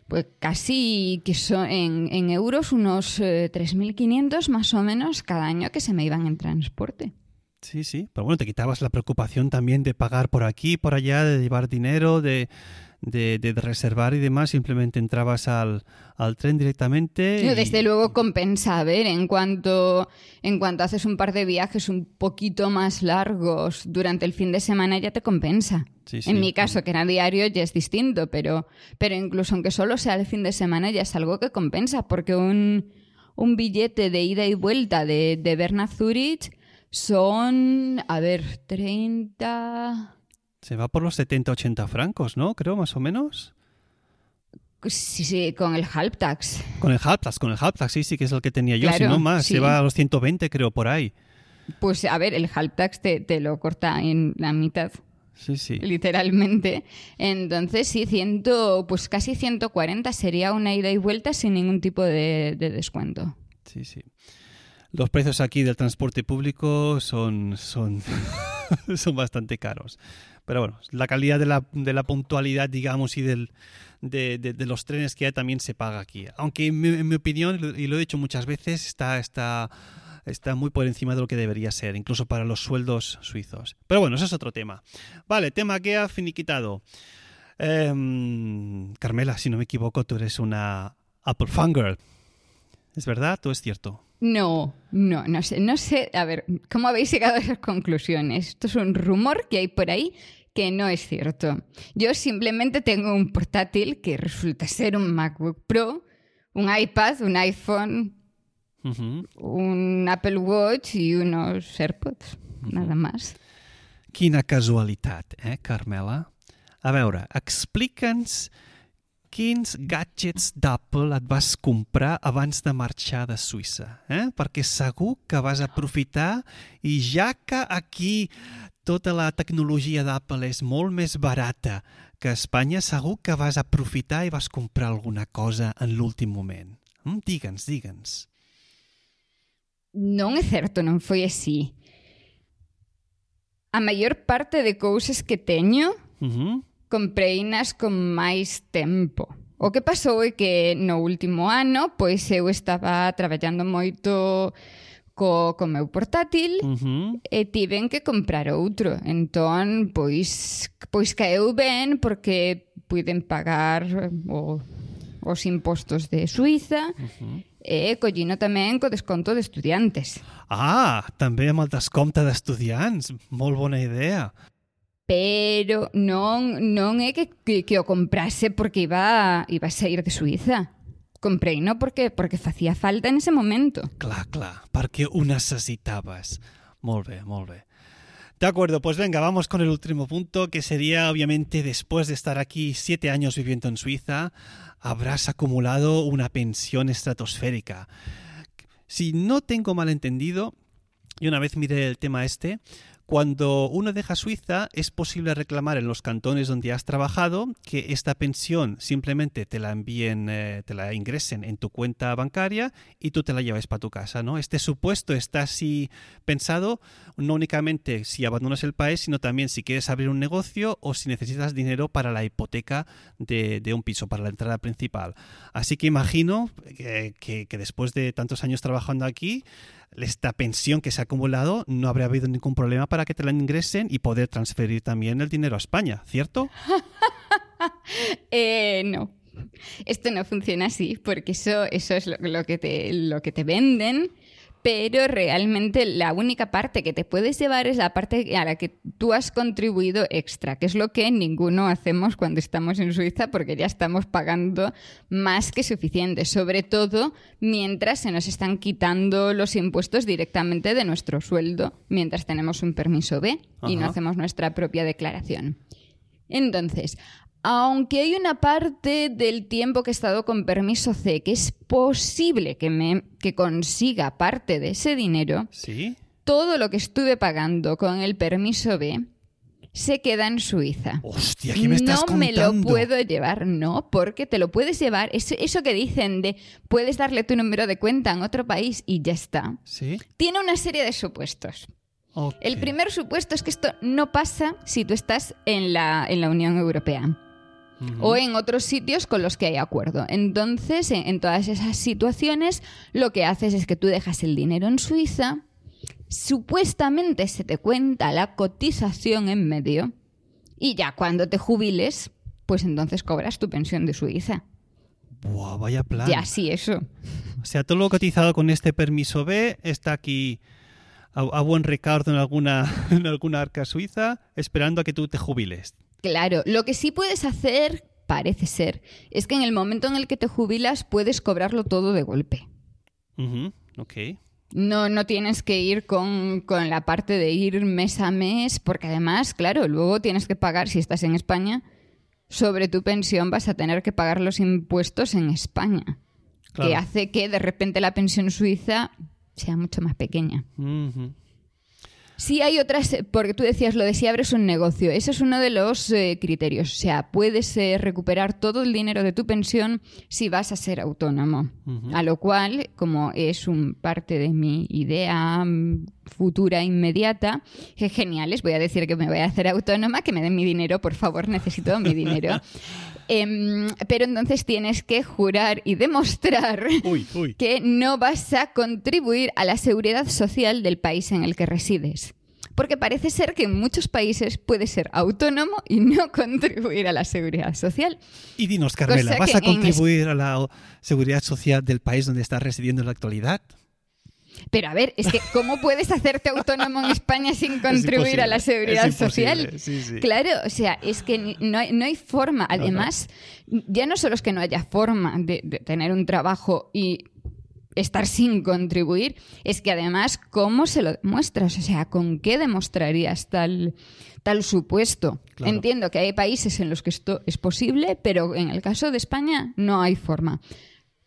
pues casi que son en, en euros unos eh, 3.500 más o menos cada año que se me iban en transporte. Sí, sí. Pero bueno, te quitabas la preocupación también de pagar por aquí, por allá, de llevar dinero, de, de, de reservar y demás. Simplemente entrabas al, al tren directamente. No, y- Desde luego compensa, a ver, en cuanto, en cuanto haces un par de viajes un poquito más largos durante el fin de semana ya te compensa. Sí, sí. En mi caso, que era diario, ya es distinto, pero, pero incluso aunque solo sea el fin de semana ya es algo que compensa, porque un, un billete de ida y vuelta de, de Berna a Zurich son, a ver, 30... Se va por los 70, 80 francos, ¿no? Creo, más o menos. Sí, sí, con el half-tax. Con el Halptax, con el Halptax, sí, sí, que es el que tenía yo, si no más. sí. Se va a los 120, creo, por ahí. Pues a ver, el half-tax te, te lo corta en la mitad. Sí, sí. literalmente. Entonces, sí, ciento, pues casi 140 sería una ida y vuelta sin ningún tipo de, de descuento. Sí, sí. Los precios aquí del transporte público son, son, son bastante caros. Pero bueno, la calidad de la, de la puntualidad, digamos, y del, de, de- los trenes que hay también se paga aquí. Aunque en mi, en mi opinión, y lo he dicho muchas veces, está, está, está muy por encima de lo que debería ser, incluso para los sueldos suizos. Pero bueno, eso es otro tema. Vale, tema que ha finiquitado. Em, Carmela, si no me equivoco, tú eres una Apple Fangirl. ¿Es verdad o es cierto? No, no, no sé, no sé, a ver, ¿cómo habéis llegado a esas conclusiones? Esto es un rumor que hay por ahí que no es cierto. Yo simplemente tengo un portátil que resulta ser un MacBook Pro, un iPad, un iPhone, un Apple Watch y unos AirPods, nada más. Quina casualitat, eh, Carmela? A veure, explica'ns quins gadgets d'Apple et vas comprar abans de marxar de Suïssa? Eh? Perquè segur que vas aprofitar i ja que aquí tota la tecnologia d'Apple és molt més barata que a Espanya, segur que vas aprofitar i vas comprar alguna cosa en l'últim moment. Mm? Digue'ns, digue'ns. Non é certo, non foi así. A maior parte de cousas que teño Uh -huh. compreinas con máis tempo. O que pasou é que no último ano, pois eu estaba traballando moito co, co meu portátil uh -huh. e tiven que comprar outro. Entón, pois, pois caeu ben porque puiden pagar eh, o, os impostos de Suiza uh -huh. e collino tamén co desconto de estudiantes. Ah, tamén mal descompte de estudiants. Molt bona idea. Pero non, non é que, que, que comprase porque iba, iba a sair de Suiza. Comprei, no porque, porque facía falta en ese momento. Clar, clar, perquè ho necessitaves. Molt. De acuerdo, pues venga, vamos con el último punto, que sería, obviamente, después de estar aquí siete años viviendo en Suiza, habrás acumulado una pensión estratosférica. Si no tengo mal entendido, y una vez miré el tema este, cuando uno deja Suiza es posible reclamar en los cantones donde has trabajado que esta pensión simplemente te la envíen, eh, te la ingresen en tu cuenta bancaria y tú te la lleves para tu casa, ¿no? Este supuesto está así pensado no únicamente si abandonas el país, sino también si quieres abrir un negocio o si necesitas dinero para la hipoteca de, un piso, para la entrada principal. Así que imagino que, que después de tantos años trabajando aquí, esta pensión que se ha acumulado no habría habido ningún problema para que te la ingresen y poder transferir también el dinero a España, ¿cierto? Eh, no. Esto no funciona así, porque eso, eso es lo, lo que te, lo que te venden, pero realmente la única parte que te puedes llevar es la parte a la que tú has contribuido extra, que es lo que ninguno hacemos cuando estamos en Suiza, porque ya estamos pagando más que suficiente, sobre todo mientras se nos están quitando los impuestos directamente de nuestro sueldo, mientras tenemos un permiso B y no hacemos nuestra propia declaración. Entonces, aunque hay una parte del tiempo que he estado con permiso C que es posible que, me, que consiga parte de ese dinero, ¿Sí? todo lo que estuve pagando con el permiso B se queda en Suiza. Hostia, ¿qué me estás no me lo puedo llevar, no, porque te lo puedes llevar. Eso, eso que dicen de puedes darle tu número de cuenta en otro país y ya está. ¿Sí? Tiene una serie de supuestos. El primer supuesto es que esto no pasa si tú estás en la, en la Unión Europea O en otros sitios con los que hay acuerdo. Entonces, en, en todas esas situaciones, lo que haces es que tú dejas el dinero en Suiza, supuestamente se te cuenta la cotización en medio y ya cuando te jubiles, pues entonces cobras tu pensión de Suiza. Buah, vaya plan. Ya sí, eso. O sea, todo lo cotizado con este permiso B está aquí a, a buen recaudo en alguna, en alguna arca suiza, esperando a que tú te jubiles. Claro, lo que sí puedes hacer, parece ser, es que en el momento en el que te jubilas puedes cobrarlo todo de golpe. Ujú, Ok. No, no tienes que ir con, con la parte de ir mes a mes, porque además, claro, luego tienes que pagar, si estás en España, sobre tu pensión vas a tener que pagar los impuestos en España, Claro. que hace que de repente la pensión suiza sea mucho más pequeña. Sí hay otras, porque tú decías lo de si abres un negocio, ese es uno de los eh, criterios. O sea, puedes eh, recuperar todo el dinero de tu pensión si vas a ser autónomo. A lo cual, como es un parte de mi idea mm, futura inmediata, que genial, les voy a decir que me voy a hacer autónoma, que me den mi dinero, por favor, necesito mi dinero. Em, pero entonces tienes que jurar y demostrar Uy, uy. que no vas a contribuir a la seguridad social del país en el que resides. Porque parece ser que en muchos países puedes ser autónomo y no contribuir a la seguridad social. Y dinos, Carmela, ¿vas a en contribuir a la seguridad social del país donde estás residiendo en la actualidad? Pero a ver, es que ¿cómo puedes hacerte autónomo en España sin contribuir a la seguridad social? sí, sí. Claro, o sea, es que no hay, no hay forma. Además, ya no solo es que no haya forma de, de tener un trabajo y estar sin contribuir, es que además, ¿cómo se lo demuestras? O sea, ¿con qué demostrarías tal, tal supuesto? Claro. Entiendo que hay países en los que esto es posible, pero en el caso de España no hay forma.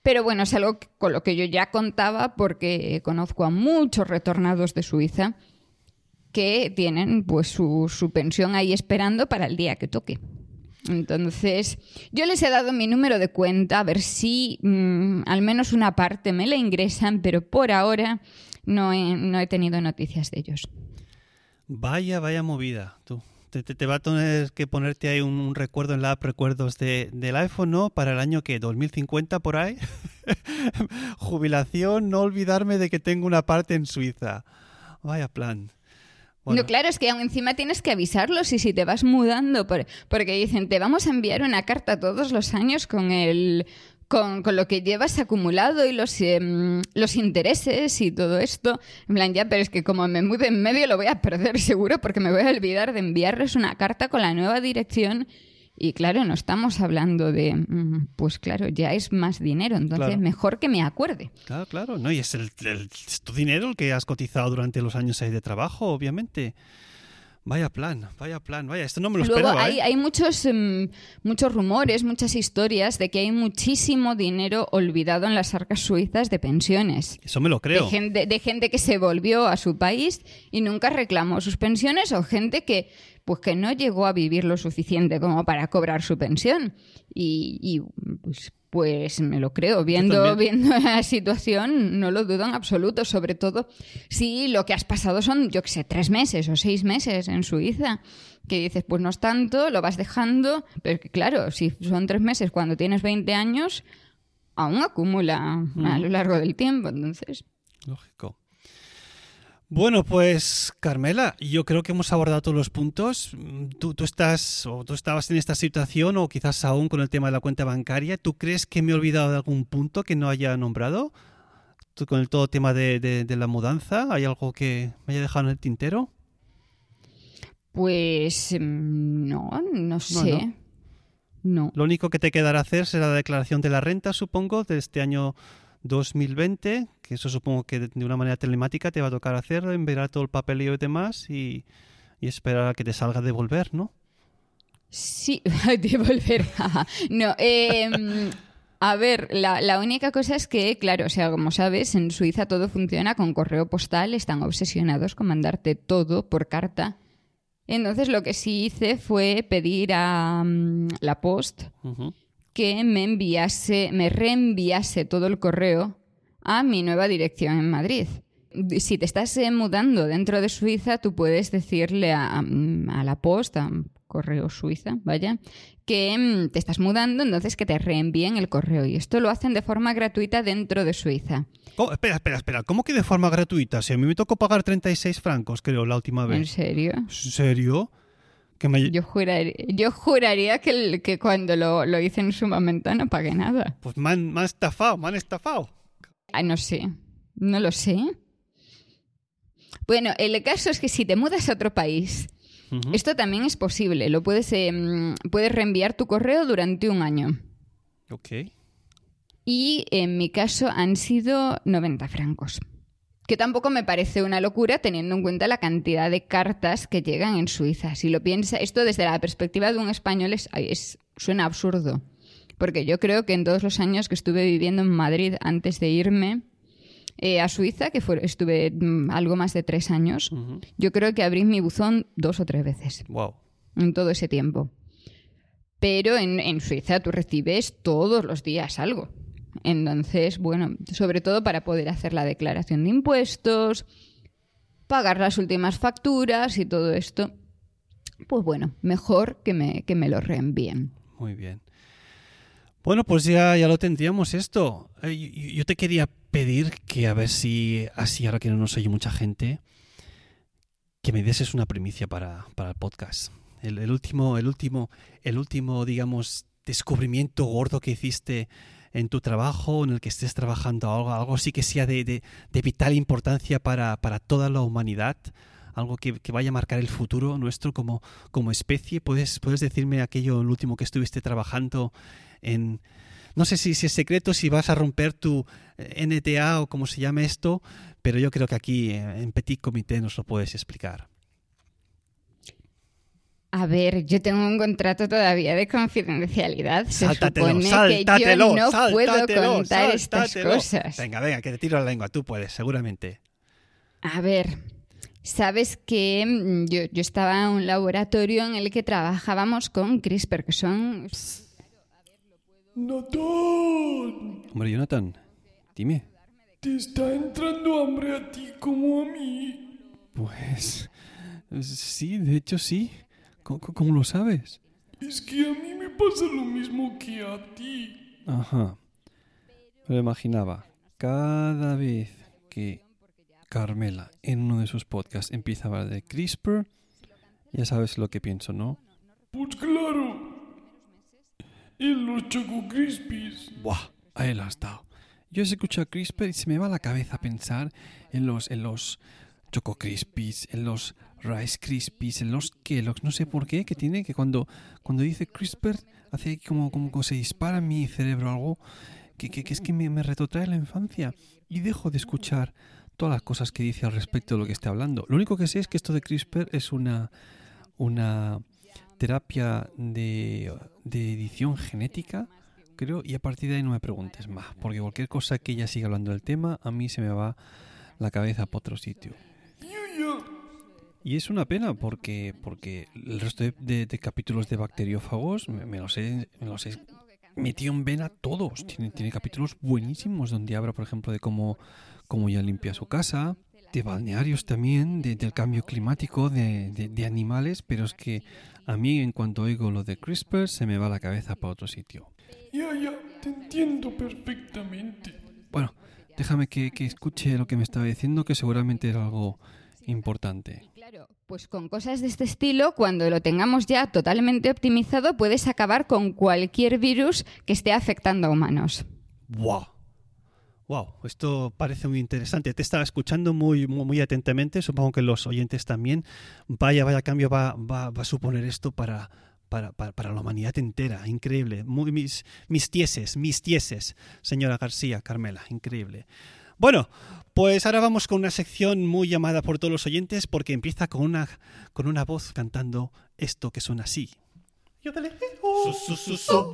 Pero bueno, es algo con lo que yo ya contaba porque conozco a muchos retornados de Suiza que tienen pues su, su pensión ahí esperando para el día que toque. Entonces, yo les he dado mi número de cuenta a ver si mm, al menos una parte me la ingresan, pero por ahora no he, no he tenido noticias de ellos. Vaya, vaya movida, tú. Te, te- va a tener que ponerte ahí un, un recuerdo en la app recuerdos de, del iPhone, ¿no? Para el año que 2050 por ahí. Jubilación, no olvidarme de que tengo una parte en Suiza. Vaya plan. Bueno. No, claro, es que aún encima tienes que avisarlos y si te vas mudando, por- porque dicen, te vamos a enviar una carta todos los años con el con, con lo que llevas acumulado y los, em, los intereses y todo esto. En plan, ya, pero es que como me mude en medio lo voy a perder seguro porque me voy a olvidar de enviarles una carta con la nueva dirección. Y claro, no estamos hablando de, mm, pues claro, ya es más dinero, entonces Claro. mejor que me acuerde. Claro, claro, ¿no? Y es, el, el- es tu dinero el que has cotizado durante los años ahí de trabajo, obviamente. Vaya plan, vaya plan, vaya, esto no me lo Luego esperaba, hay, ¿eh? hay muchos, em, muchos rumores, muchas historias de que hay muchísimo dinero olvidado en las arcas suizas de pensiones. Eso me lo creo. De gente, de gente que se volvió a su país y nunca reclamó sus pensiones o gente que pues que no llegó a vivir lo suficiente como para cobrar su pensión. Y, y, pues, pues me lo creo. Viendo, viendo la situación, no lo dudo en absoluto. Sobre todo si lo que has pasado son, yo que sé, tres meses o seis meses en Suiza. Que dices, pues no es tanto, lo vas dejando. Pero que claro, si son tres meses cuando tienes 20 años, aún acumula a lo largo del tiempo. Entonces. Lógico. Bueno, pues Carmela, yo creo que hemos abordado todos los puntos. Mm, Tú, tú estás o tú estabas en esta situación o quizás aún con el tema de la cuenta bancaria. ¿Tú crees que me he olvidado de algún punto que no haya nombrado? ¿Tú con el todo tema de, de- de la mudanza? ¿Hay algo que me haya dejado en el tintero? Pues mm, no, no sé. No. Lo único que te quedará hacer será la declaración de la renta, supongo, de este año 2020, que eso supongo que de de una manera telemática te va a tocar hacer, enviar todo el papeleo y demás y, y esperar a que te salga de volver, ¿no? Sí, devolver. no, eh, a ver, la, la única cosa es que, claro, o sea, como sabes, en Suiza todo funciona con correo postal, están obsesionados con mandarte todo por carta. Entonces lo que sí hice fue pedir a mm, la Post que me enviase, me reenviase todo el correo a mi nueva dirección en Madrid. Si te estás eh, mudando dentro de Suiza, tú puedes decirle a, a la posta, correo suiza, vaya, que mm, te estás mudando, entonces que te reenvíen el correo. Y esto lo hacen de forma gratuita dentro de Suiza. ¿Cómo? Espera, espera, espera. ¿Cómo que de forma gratuita? Si a mí me tocó pagar 36 francos, creo, la última ¿En vez. serio? ¿En serio? Que me... Yo juraría, yo juraría que, el- que cuando lo, lo hice en su momento no pagué nada. Pues me han, me han estafado, me han estafado. No sé. No lo sé. Bueno, el caso es que si te mudas a otro país, esto también es posible. Lo puedes, eh, mm, puedes reenviar tu correo durante un año. Ok. Y en mi caso han sido 90 francos. Que tampoco me parece una locura teniendo en cuenta la cantidad de cartas que llegan en Suiza. Si lo piensa, esto desde la perspectiva de un español es, es- suena absurdo. Porque yo creo que en todos los años que estuve viviendo en Madrid antes de irme eh, a Suiza, que fue- estuve mm, algo más de tres años, yo creo que abrí mi buzón dos o tres veces Wow. en todo ese tiempo. Pero en, en Suiza tú recibes todos los días algo. Entonces, bueno, sobre todo para poder hacer la declaración de impuestos, pagar las últimas facturas y todo esto, pues bueno, mejor que me, que me lo reenvíen. Muy bien. Bueno, pues ya, ya lo tendríamos esto. Eh, yo- te quería pedir que a ver si, así ahora que no nos oye mucha gente, que me dieses una primicia para, para el podcast. El, último, el último, el último, digamos, descubrimiento gordo que hiciste en tu trabajo, en el que estés trabajando algo, algo sí que sea de, de- de vital importancia para, para toda la humanidad, algo que, que vaya a marcar el futuro nuestro como, como especie. ¿Puedes, ¿Puedes decirme aquello, el último que estuviste trabajando en, no sé si, si es secreto, si vas a romper tu eh, NTA o como se llame esto, pero yo creo que aquí eh, en Petit Comité nos lo puedes explicar. A ver, yo tengo un contrato todavía de confidencialidad. Se Sáltatelo, supone sáltatelo, que yo no puedo contar estas cosas. Venga, venga, que te tiro la lengua, tú puedes, seguramente. A ver, sabes que mm, yo, yo estaba en un laboratorio en el que trabajábamos con CRISPR, que son... Natán, Hombre, Jonathan, dime. te está entrando hambre a ti como a mí. Pues sí, de hecho sí. ¿Cómo, cómo lo sabes? Es que a mí me pasa lo mismo que a ti. Ajá. Me lo imaginaba. Cada vez que Carmela en uno de sus podcasts empieza a hablar de CRISPR, ya sabes lo que pienso, ¿no? Pues claro. En los Choco Crispies. Buah, ahí has dado. Yo escucho a CRISPR y se me va la cabeza pensar en los, en los Choco Crispies, en los Rice Krispies, en los Kellogg's, no sé por qué, que tiene que cuando, cuando dice CRISPR hace como, como que se dispara en mi cerebro algo que, que, que es que me, me retrotrae la infancia y dejo de escuchar todas las cosas que dice al respecto de lo que esté hablando. Lo único que sé es que esto de CRISPR es una, una terapia de, edición genética, creo, y a partir de ahí no me preguntes más, porque cualquier cosa que ella siga hablando del tema, a mí se me va la cabeza para otro sitio. Y es una pena porque, porque el resto de, capítulos de bacteriófagos me, los he, me los he metido en vena todos. Tiene, tiene capítulos buenísimos donde habla, por ejemplo, de cómo, cómo ya limpia su casa, de balnearios también, de- del cambio climático, de, de- de animales, pero es que a mí en cuanto oigo lo de CRISPR se me va la cabeza para otro sitio. Ya, ya, te entiendo perfectamente. Bueno, déjame que, que escuche lo que me estaba diciendo, que seguramente era algo importante. Claro, pues con cosas de este estilo, cuando lo tengamos ya totalmente optimizado, puedes acabar con cualquier virus que esté afectando a humanos. ¡Wow! Wow, esto parece muy interesante. Te estaba escuchando muy, muy, muy atentamente. Supongo que los oyentes también. Vaya, vaya cambio va, va, va a suponer esto para, para, para, para la humanidad entera. Increíble. Muy, mis, mis tieses, mis tieses, señora García, Carmela. Increíble. Bueno, pues ahora vamos con una sección muy llamada por todos los oyentes porque empieza con una, con una voz cantando esto que suena así. Su, su, su,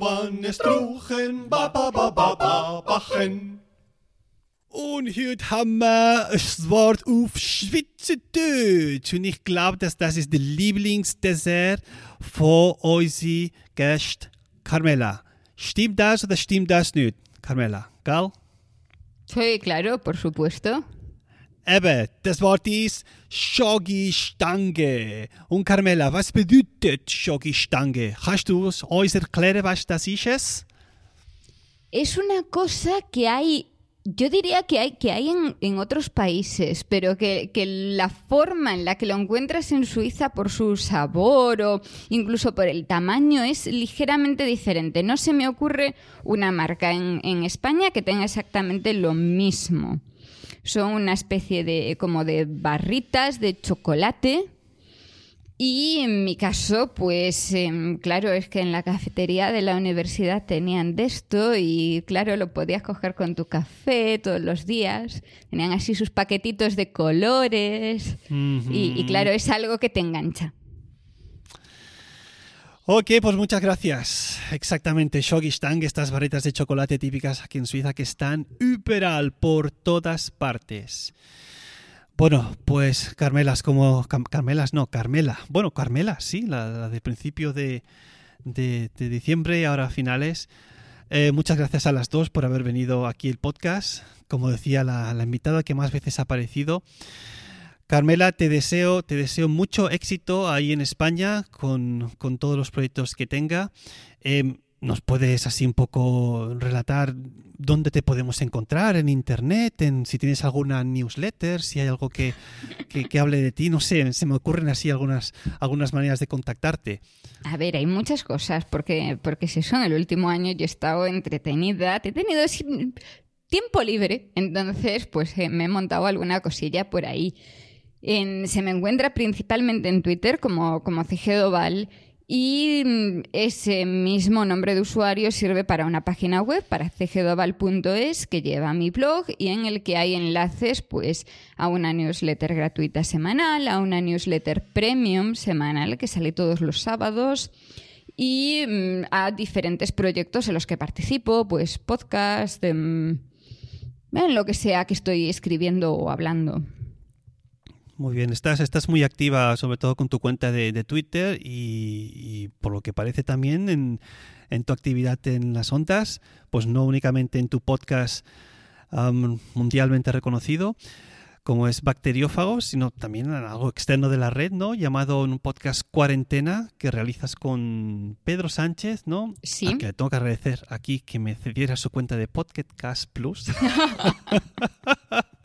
Und heute haben wir das Wort auf Schweizerdeutsch. Und ich glaube, dass das ist der Lieblingsdessert von unserer Gäste Carmela. Stimmt das oder stimmt das nicht, Carmela? Gell? Sí, claro, por supuesto. Eben, das Wort ist Schogistange. Und Carmela, was bedeutet Schogistange? Kannst du uns erklären, was das ist? Es? Es una cosa que hay, yo diría que hay, que hay en, en otros países, pero que, que la forma en la que lo encuentras en Suiza por su sabor o incluso por el tamaño es ligeramente diferente. No se me ocurre una marca en, en España que tenga exactamente lo mismo. Son una especie de como de barritas de chocolate. Y en mi caso, pues em, claro, es que en la cafetería de la universidad tenían de esto y claro, lo podías coger con tu café todos los días. Tenían así sus paquetitos de colores y, y claro, es algo que te engancha. Ok, pues muchas gracias. Exactamente, Shogistang, estas barritas de chocolate típicas aquí en Suiza que están überall, por todas partes. Bueno, pues Carmelas, como Carmelas, no, Carmela. Bueno, Carmela, sí, la, de principio de, de, de diciembre, ahora finales. Eh, muchas gracias a las dos por haber venido aquí el podcast. Como decía la, invitada que más veces ha aparecido. Carmela, te deseo, te deseo mucho éxito ahí en España con, con todos los proyectos que tenga. Eh, ¿Nos puedes así un poco relatar dónde te podemos encontrar en internet? En, si tienes alguna newsletter, si hay algo que, que, hable de ti, no sé, se me ocurren así algunas, algunas maneras de contactarte. A ver, hay muchas cosas, porque, porque si eso en el último año yo he estado entretenida, he tenido tiempo libre, entonces pues eh, me he montado alguna cosilla por ahí. En- se me encuentra principalmente en Twitter como, como Cigedo Val Y mm, ese mismo nombre de usuario sirve para una página web, para cgdoval.es, que lleva mi blog y en el que hay enlaces pues, a una newsletter gratuita semanal, a una newsletter premium semanal que sale todos los sábados y mm, a diferentes proyectos en los que participo, pues podcast, em, en lo que sea que estoy escribiendo o hablando. Muy bien, estás, estás muy activa sobre todo con tu cuenta de, Twitter y, por lo que parece también en, en, tu actividad en las ondas, pues no únicamente en tu podcast mundialmente reconocido como es Bacteriófagos, sino también en algo externo de la red, ¿no? Llamado en un podcast Cuarentena que realizas con Pedro Sánchez, ¿no? Sí. que le tengo que agradecer aquí que me cediera su cuenta de Podcast Plus.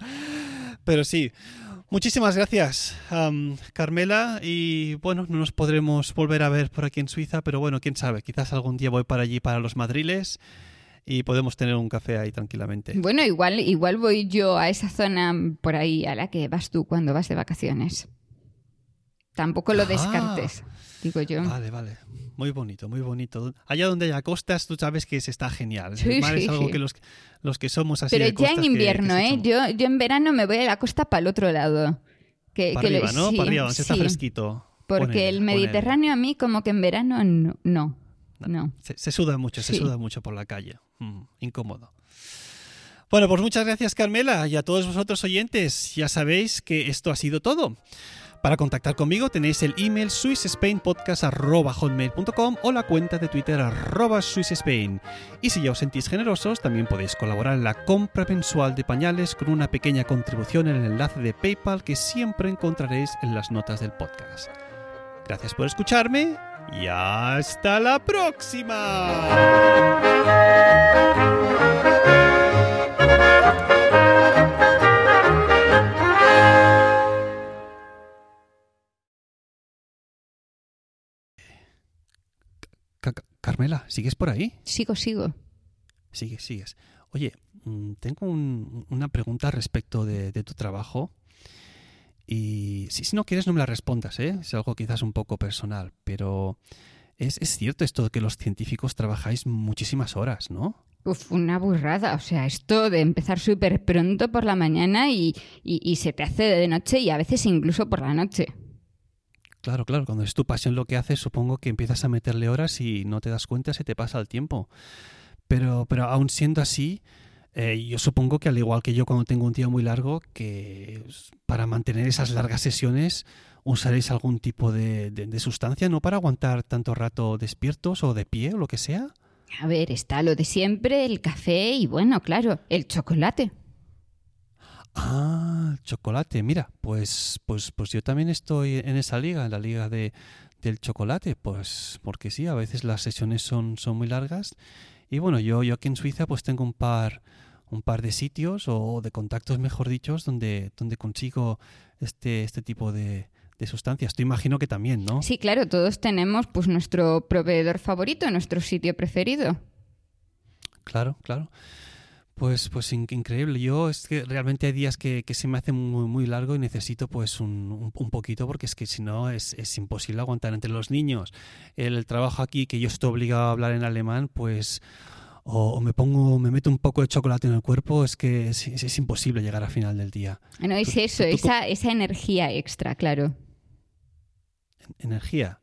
Pero sí, Muchísimas gracias, Carmela. Y bueno, no nos podremos volver a ver por aquí en Suiza, pero bueno, quién sabe, quizás algún día voy para allí, para los madriles, y podemos tener un café ahí tranquilamente. Bueno, igual, igual voy yo a esa zona por ahí a la que vas tú cuando vas de vacaciones. Tampoco lo descartes, digo yo. Vale, vale. Muy bonito, muy bonito. Allá donde haya costas, tú sabes que se está genial. Sí, es sí, algo sí. que los, los que somos así Pero de ya en que- invierno, que se ¿eh? Yo, yo en verano me voy a la costa para el otro lado. Que, Para que lo- arriba, ¿no? sí, para arriba, donde está fresquito. Porque Ponele, el. Mediterráneo a mí como que en verano no. No. no. Se, se suda mucho, se suda mucho por la calle. Mm, incómodo. Bueno, pues muchas gracias Carmela y a todos vosotros oyentes. Ya sabéis que esto ha sido todo. Para contactar conmigo tenéis el email swissspainpodcast.hotmail.com o la cuenta de Twitter arroba swissspain. Y si ya os sentís generosos, también podéis colaborar en la compra mensual de pañales con una pequeña contribución en el enlace de PayPal que siempre encontraréis en las notas del podcast. Gracias por escucharme y hasta la próxima. Carmela, ¿sigues por ahí? Sigo, sigo. Sigues, sigues. Oye, mm, tengo un- una pregunta respecto de, de tu trabajo. Y si, si no quieres, no me la respondas, ¿eh? Es algo quizás un poco personal, pero es, es cierto esto de que los científicos trabajáis muchísimas horas, ¿no? Uf, una burrada. O sea, esto de empezar súper pronto por la mañana y, y- y se te hace de noche y a veces incluso por la noche. Claro, claro, cuando es tu pasión lo que haces, supongo que empiezas a meterle horas y no te das cuenta, se te pasa el tiempo. Pero, pero aún siendo así, eh, yo supongo que al igual que yo cuando tengo un día muy largo, que para mantener esas largas sesiones usaréis algún tipo de, de- de sustancia, ¿no? Para aguantar tanto rato despiertos o de pie o lo que sea. A ver, está lo de siempre, el café y bueno, claro, el chocolate. Ah, chocolate. Mira, pues, pues, pues yo también estoy en esa liga, en la liga de, del chocolate, pues porque sí, a veces las sesiones son, son muy largas. Y bueno, yo, yo aquí en Suiza pues tengo un par, un par de sitios o de contactos, mejor dicho, donde, donde consigo este, este tipo de, de sustancias. Tú imagino que también, ¿no? Sí, claro, todos tenemos pues nuestro proveedor favorito, nuestro sitio preferido. Claro, claro. Pues, pues in- increíble. Yo es que realmente hay días que, que se me hace muy, muy largo y necesito pues un, un- un poquito porque es que si no es, es imposible aguantar entre los niños. El trabajo aquí que yo estoy obligado a hablar en alemán, pues o, o me pongo, me meto un poco de chocolate en el cuerpo, es que es, es- es imposible llegar al final del día. No es eso, tú- tú- esa, esa energía extra, claro. Energía.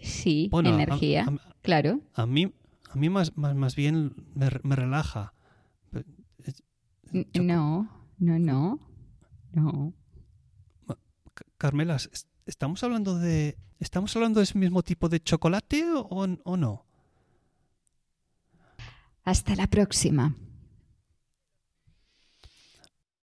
Sí, Bueno, a- energía, a- claro. A mí, a mí más, más, más bien me, me relaja. No, no, no, no. C- Carmela, ¿est- ¿estamos hablando de estamos hablando de ese mismo tipo de chocolate o, o no? Hasta la próxima.